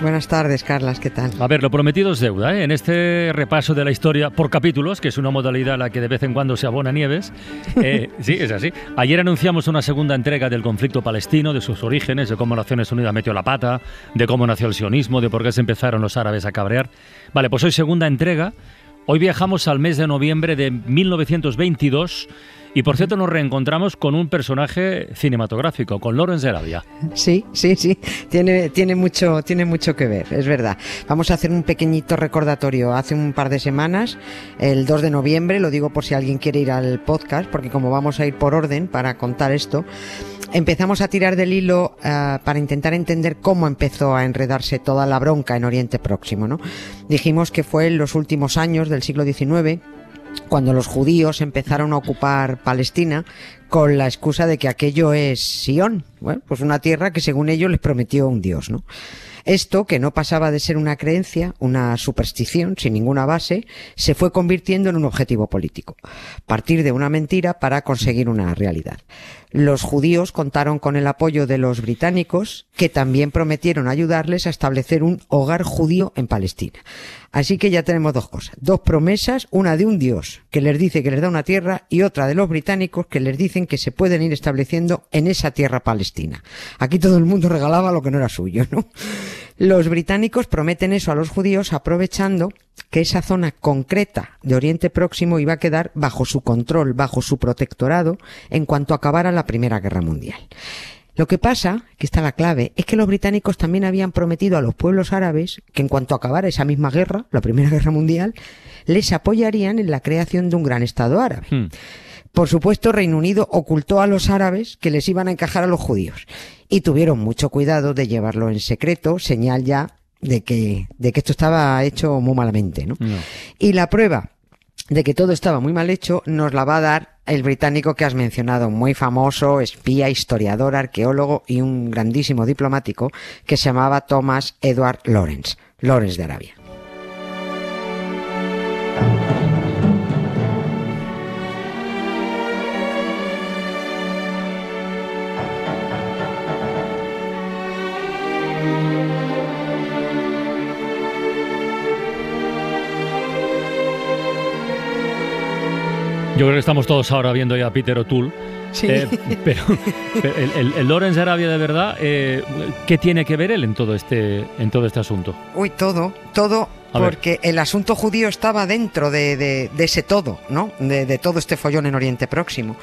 Buenas tardes, Carlas, ¿qué tal? A ver, lo prometido es deuda. ¿eh? En este repaso de la historia por capítulos, que es una modalidad a la que de vez en cuando se abona Nieves, eh, sí, es así. Ayer anunciamos una segunda entrega del conflicto palestino, de sus orígenes, de cómo Naciones Unidas metió la pata, de cómo nació el sionismo, de por qué se empezaron los árabes a cabrear. Vale, pues hoy segunda entrega. Hoy viajamos al mes de noviembre de 1922 y por cierto, nos reencontramos con un personaje cinematográfico, con Lawrence de Arabia. Sí, sí, sí. Tiene, tiene, mucho, tiene mucho que ver, es verdad. Vamos a hacer un pequeñito recordatorio. Hace un par de semanas, el 2 de noviembre, lo digo por si alguien quiere ir al podcast, porque como vamos a ir por orden para contar esto, empezamos a tirar del hilo uh, para intentar entender cómo empezó a enredarse toda la bronca en Oriente Próximo. ¿no? Dijimos que fue en los últimos años del siglo XIX cuando los judíos empezaron a ocupar Palestina con la excusa de que aquello es Sion, bueno, pues una tierra que según ellos les prometió un dios, ¿no? Esto, que no pasaba de ser una creencia, una superstición sin ninguna base, se fue convirtiendo en un objetivo político. Partir de una mentira para conseguir una realidad. Los judíos contaron con el apoyo de los británicos, que también prometieron ayudarles a establecer un hogar judío en Palestina. Así que ya tenemos dos cosas, dos promesas, una de un dios que les dice que les da una tierra y otra de los británicos que les dicen que se pueden ir estableciendo en esa tierra palestina. Aquí todo el mundo regalaba lo que no era suyo, ¿no? Los británicos prometen eso a los judíos aprovechando que esa zona concreta de Oriente Próximo iba a quedar bajo su control, bajo su protectorado, en cuanto acabara la Primera Guerra Mundial. Lo que pasa, que está la clave, es que los británicos también habían prometido a los pueblos árabes que en cuanto acabara esa misma guerra, la Primera Guerra Mundial, les apoyarían en la creación de un gran Estado árabe. Hmm. Por supuesto, Reino Unido ocultó a los árabes que les iban a encajar a los judíos y tuvieron mucho cuidado de llevarlo en secreto, señal ya de que, de que esto estaba hecho muy malamente, ¿no? no. Y la prueba de que todo estaba muy mal hecho nos la va a dar el británico que has mencionado, muy famoso, espía, historiador, arqueólogo y un grandísimo diplomático que se llamaba Thomas Edward Lawrence, Lawrence de Arabia. Yo creo que estamos todos ahora viendo ya a Peter O'Toole. Sí. Eh, pero, pero el, el, el, Lawrence Arabia de verdad, eh, ¿qué tiene que ver él en todo este, en todo este asunto? Uy, todo, todo, porque el asunto judío estaba dentro de, de, de ese todo, ¿no? De, de, todo este follón en Oriente Próximo.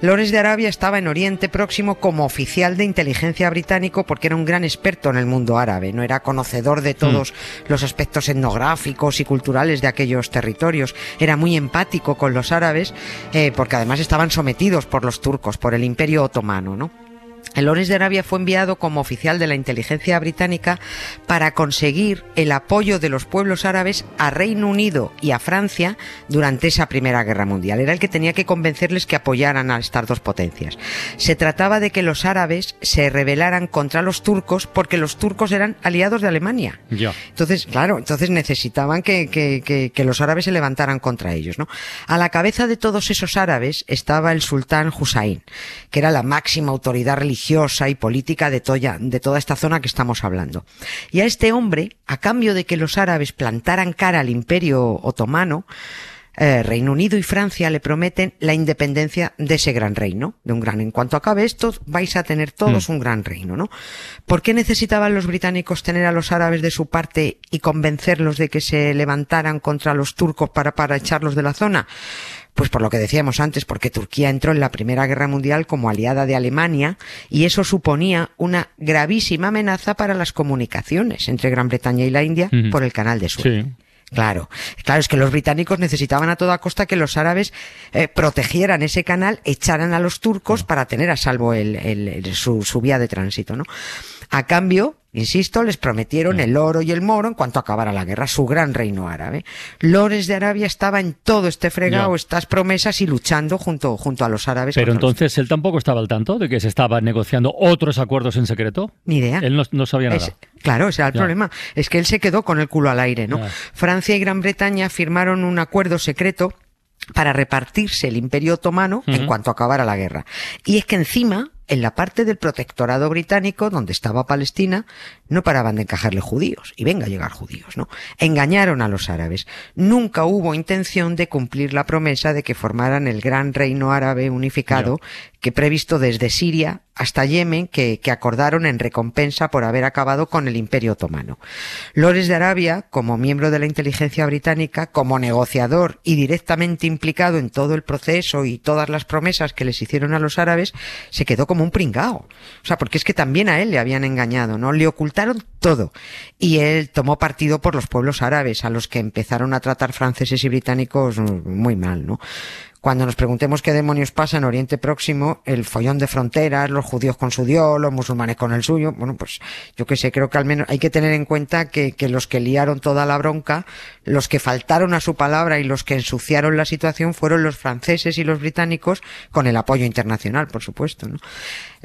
Lawrence de Arabia estaba en Oriente Próximo como oficial de inteligencia británico porque era un gran experto en el mundo árabe, no era conocedor de todos mm. los aspectos etnográficos y culturales de aquellos territorios, era muy empático con los árabes eh, porque además estaban sometidos por los turcos, por el imperio otomano, ¿no? El Lawrence de Arabia fue enviado como oficial de la inteligencia británica para conseguir el apoyo de los pueblos árabes a Reino Unido y a Francia durante esa Primera Guerra Mundial. Era el que tenía que convencerles que apoyaran a estas dos potencias. Se trataba de que los árabes se rebelaran contra los turcos porque los turcos eran aliados de Alemania. Ya. Entonces, claro, entonces necesitaban que, que, que, que, los árabes se levantaran contra ellos, ¿no? A la cabeza de todos esos árabes estaba el sultán Hussein, que era la máxima autoridad religiosa religiosa y política de toda, de toda esta zona que estamos hablando. Y a este hombre, a cambio de que los árabes plantaran cara al imperio otomano, eh, Reino Unido y Francia le prometen la independencia de ese gran reino, de un gran. En cuanto acabe esto, vais a tener todos mm. un gran reino, ¿no? ¿Por qué necesitaban los británicos tener a los árabes de su parte y convencerlos de que se levantaran contra los turcos para, para echarlos de la zona? Pues por lo que decíamos antes, porque Turquía entró en la Primera Guerra Mundial como aliada de Alemania y eso suponía una gravísima amenaza para las comunicaciones entre Gran Bretaña y la India uh -huh. por el canal de Suez. Sí. Claro, claro, es que los británicos necesitaban a toda costa que los árabes eh, protegieran ese canal, echaran a los turcos para tener a salvo el, el, el, su, su, vía de tránsito, ¿no? A cambio, Insisto, les prometieron el oro y el moro en cuanto acabara la guerra, su gran reino árabe. Lores de Arabia estaba en todo este fregado, estas promesas y luchando junto, junto a los árabes. Pero entonces él tampoco estaba al tanto de que se estaban negociando otros acuerdos en secreto. Ni idea. Él no, sabía nada. claro, ese era el problema. Es que él se quedó con el culo al aire, ¿no? Francia y Gran Bretaña firmaron un acuerdo secreto para repartirse el imperio otomano en cuanto acabara la guerra. Y es que encima en la parte del protectorado británico, donde estaba Palestina, no paraban de encajarle judíos, y venga a llegar judíos, ¿no? Engañaron a los árabes. Nunca hubo intención de cumplir la promesa de que formaran el gran reino árabe unificado que previsto desde Siria hasta Yemen, que, que, acordaron en recompensa por haber acabado con el imperio otomano. Lores de Arabia, como miembro de la inteligencia británica, como negociador y directamente implicado en todo el proceso y todas las promesas que les hicieron a los árabes, se quedó como un pringao. O sea, porque es que también a él le habían engañado, ¿no? Le ocultaron todo. Y él tomó partido por los pueblos árabes, a los que empezaron a tratar franceses y británicos muy mal, ¿no? Cuando nos preguntemos qué demonios pasa en Oriente Próximo, el follón de fronteras, los judíos con su Dios, los musulmanes con el suyo, bueno, pues yo que sé, creo que al menos hay que tener en cuenta que, que los que liaron toda la bronca, los que faltaron a su palabra y los que ensuciaron la situación fueron los franceses y los británicos con el apoyo internacional, por supuesto, ¿no?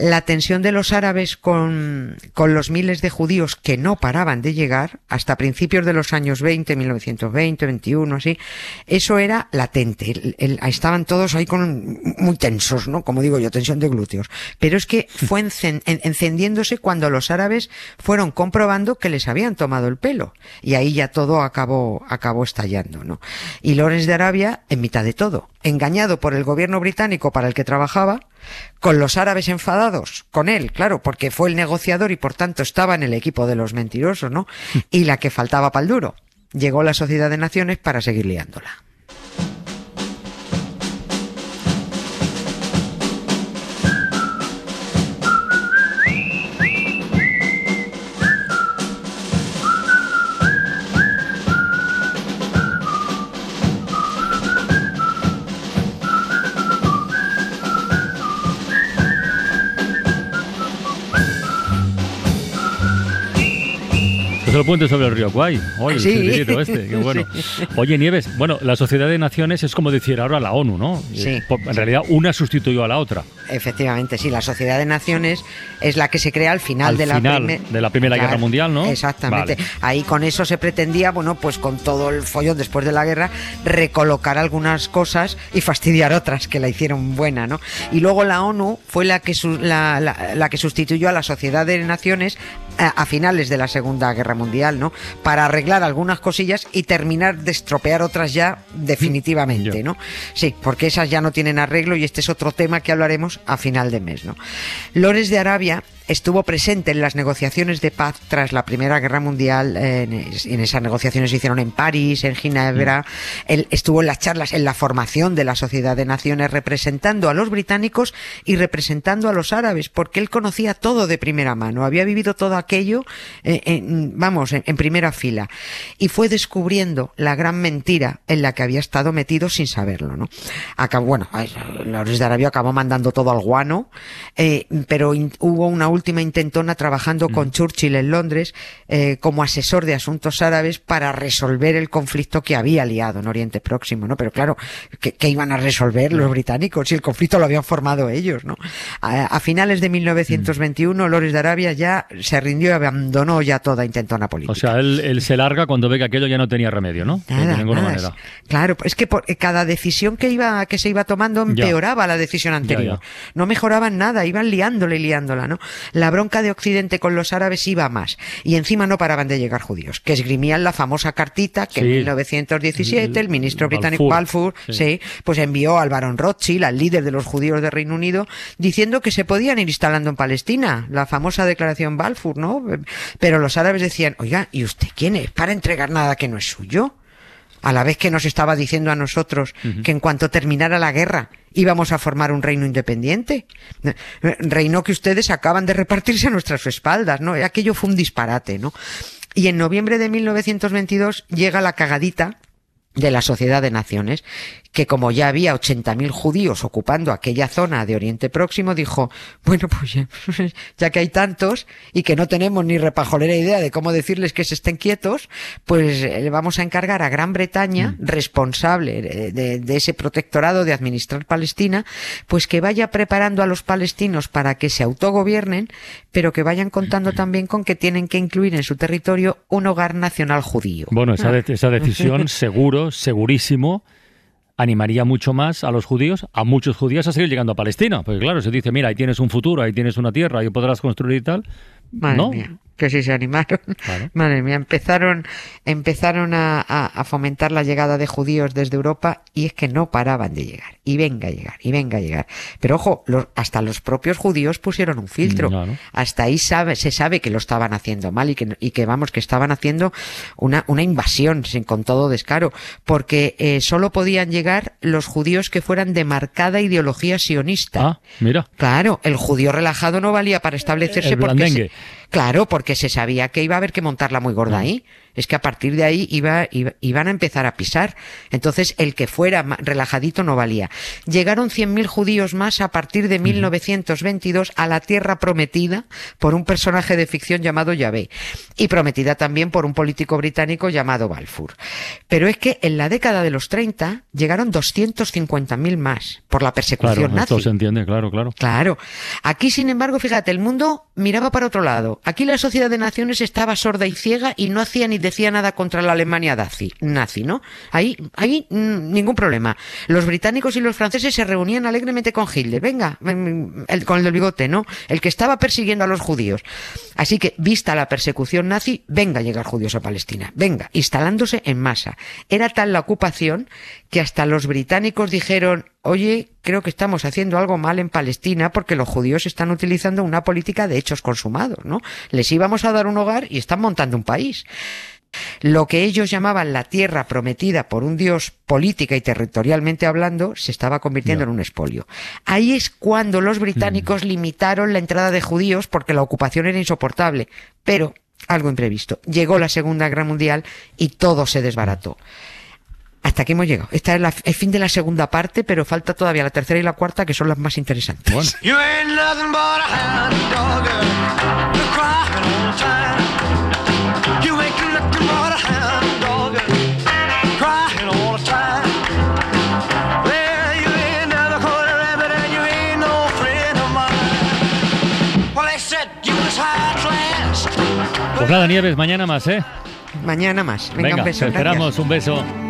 La tensión de los árabes con, con los miles de judíos que no paraban de llegar hasta principios de los años 20, 1920, 21, así, eso era latente. El, estaban todos ahí con, muy tensos, ¿no? Como digo yo, tensión de glúteos. Pero es que fue encendiéndose cuando los árabes fueron comprobando que les habían tomado el pelo. Y ahí ya todo acabó, acabó estallando, ¿no? Y Lorenz de Arabia en mitad de todo. Engañado por el gobierno británico para el que trabajaba, con los árabes enfadados, con él, claro, porque fue el negociador y por tanto estaba en el equipo de los mentirosos, ¿no? Y la que faltaba para el duro. Llegó la Sociedad de Naciones para seguir liándola. Es el puente sobre el río Kwai. Oye, sí. este, qué bueno. Oye, Nieves, bueno, la Sociedad de Naciones es como decir ahora la ONU, ¿no? Sí. En realidad, una sustituyó a la otra. Efectivamente, sí. La Sociedad de Naciones es la que se crea al final, de, la de la Primera Guerra Mundial, ¿no? Exactamente. Ahí con eso se pretendía, bueno, pues con todo el follón después de la guerra, recolocar algunas cosas y fastidiar otras que la hicieron buena, ¿no? Y luego la ONU fue la que, la, la, que sustituyó a la Sociedad de Naciones a, finales de la Segunda Guerra Mundial, ¿no? Para arreglar algunas cosillas y terminar de estropear otras ya definitivamente, ¿no? Sí, porque esas ya no tienen arreglo y este es otro tema que hablaremos a final de mes, ¿no? Lores de Arabia estuvo presente en las negociaciones de paz tras la Primera Guerra Mundial. En, esas negociaciones se hicieron en París, en Ginebra. Mm. Él estuvo en las charlas, en la formación de la Sociedad de Naciones, representando a los británicos y representando a los árabes, porque él conocía todo de primera mano. Había vivido todo aquello, eh, en, vamos, en, primera fila. Y fue descubriendo la gran mentira en la que había estado metido sin saberlo, ¿no? Acabó, bueno, los de Arabia acabó mandando todo al guano, eh, pero hubo una última última intentona trabajando con mm. Churchill en Londres eh, como asesor de asuntos árabes para resolver el conflicto que había liado en Oriente Próximo, ¿no? Pero claro, ¿qué, iban a resolver los británicos si el conflicto lo habían formado ellos, ¿no? A, finales de 1921, mm. Lores de Arabia ya se rindió y abandonó ya toda intentona política. O sea, él, se larga cuando ve que aquello ya no tenía remedio, ¿no? de ninguna manera. Claro, es que por, cada decisión que iba que se iba tomando empeoraba la decisión anterior. No mejoraban nada, iban liándola y liándola, ¿no? La bronca de Occidente con los árabes iba más. Y encima no paraban de llegar judíos, que esgrimían la famosa cartita que en 1917 el ministro británico Balfour, sí. pues envió al barón Rothschild, al líder de los judíos de Reino Unido, diciendo que se podían ir instalando en Palestina, la famosa declaración Balfour, ¿no? Pero los árabes decían, oiga, ¿y usted quién es para entregar nada que no es suyo? A la vez que nos estaba diciendo a nosotros que en cuanto terminara la guerra íbamos a formar un reino independiente. Reino que ustedes acaban de repartirse a nuestras espaldas, ¿no? Aquello fue un disparate, ¿no? Y en noviembre de 1922 llega la cagadita de la Sociedad de Naciones, que como ya había 80.000 judíos ocupando aquella zona de Oriente Próximo, dijo, bueno, pues ya, ya, que hay tantos y que no tenemos ni repajolera idea de cómo decirles que se estén quietos, pues eh, le vamos a encargar a Gran Bretaña, mm. responsable de, de, ese protectorado de administrar Palestina, pues que vaya preparando a los palestinos para que se autogobiernen, pero que vayan contando también con que tienen que incluir en su territorio un hogar nacional judío. Bueno, esa, de, esa decisión seguro, segurísimo, animaría mucho más a los judíos, a muchos judíos a seguir llegando a Palestina. Porque claro, se dice, mira, ahí tienes un futuro, ahí tienes una tierra, ahí podrás construir y tal. no, que sí se animaron. Madre mía, empezaron, empezaron a, a, fomentar la llegada de judíos desde Europa y es que no paraban de llegar. Y venga a llegar, y venga a llegar. Pero ojo, hasta los propios judíos pusieron un filtro. Hasta ahí sabe, se sabe que lo estaban haciendo mal y que, y que vamos, que estaban haciendo una, una invasión con todo descaro. Porque eh, solo podían llegar los judíos que fueran de marcada ideología sionista. Ah, mira. Claro, el judío relajado no valía para establecerse porque... Claro, porque se sabía que iba a haber que montarla muy gorda ahí es que a partir de ahí iba, iban a empezar a pisar. Entonces, el que fuera relajadito no valía. Llegaron 100.000 judíos más a partir de 1922 a la tierra prometida por un personaje de ficción llamado Yahvé y prometida también por un político británico llamado Balfour. Pero es que en la década de los 30 llegaron 250.000 más por la persecución claro, nazi. Esto se entiende, claro, claro. Claro. Aquí, sin embargo, fíjate, el mundo miraba para otro lado. Aquí la Sociedad de Naciones estaba sorda y ciega y no hacía ni decía nada contra la Alemania nazi, nazi ¿no? Ahí, ahí mm, ningún problema. Los británicos y los franceses se reunían alegremente con Hitler, venga, mm, el, con el del bigote, ¿no? El que estaba persiguiendo a los judíos. Así que, vista la persecución nazi, venga a llegar judíos a Palestina, venga, instalándose en masa. Era tal la ocupación que hasta los británicos dijeron, oye, creo que estamos haciendo algo mal en Palestina porque los judíos están utilizando una política de hechos consumados, ¿no? Les íbamos a dar un hogar y están montando un país. Lo que ellos llamaban la tierra prometida por un dios política y territorialmente hablando se estaba convirtiendo en un espolio. Ahí es cuando los británicos mm. limitaron la entrada de judíos porque la ocupación era insoportable. Pero algo imprevisto. Llegó la Segunda Guerra Mundial y todo se desbarató. Hasta aquí hemos llegado. Esta es la, el fin de la segunda parte, pero falta todavía la tercera y la cuarta, que son las más interesantes. Bueno. Pues nada, Nieves, mañana más, ¿eh? Mañana más. Venga, un beso. Te esperamos, un beso.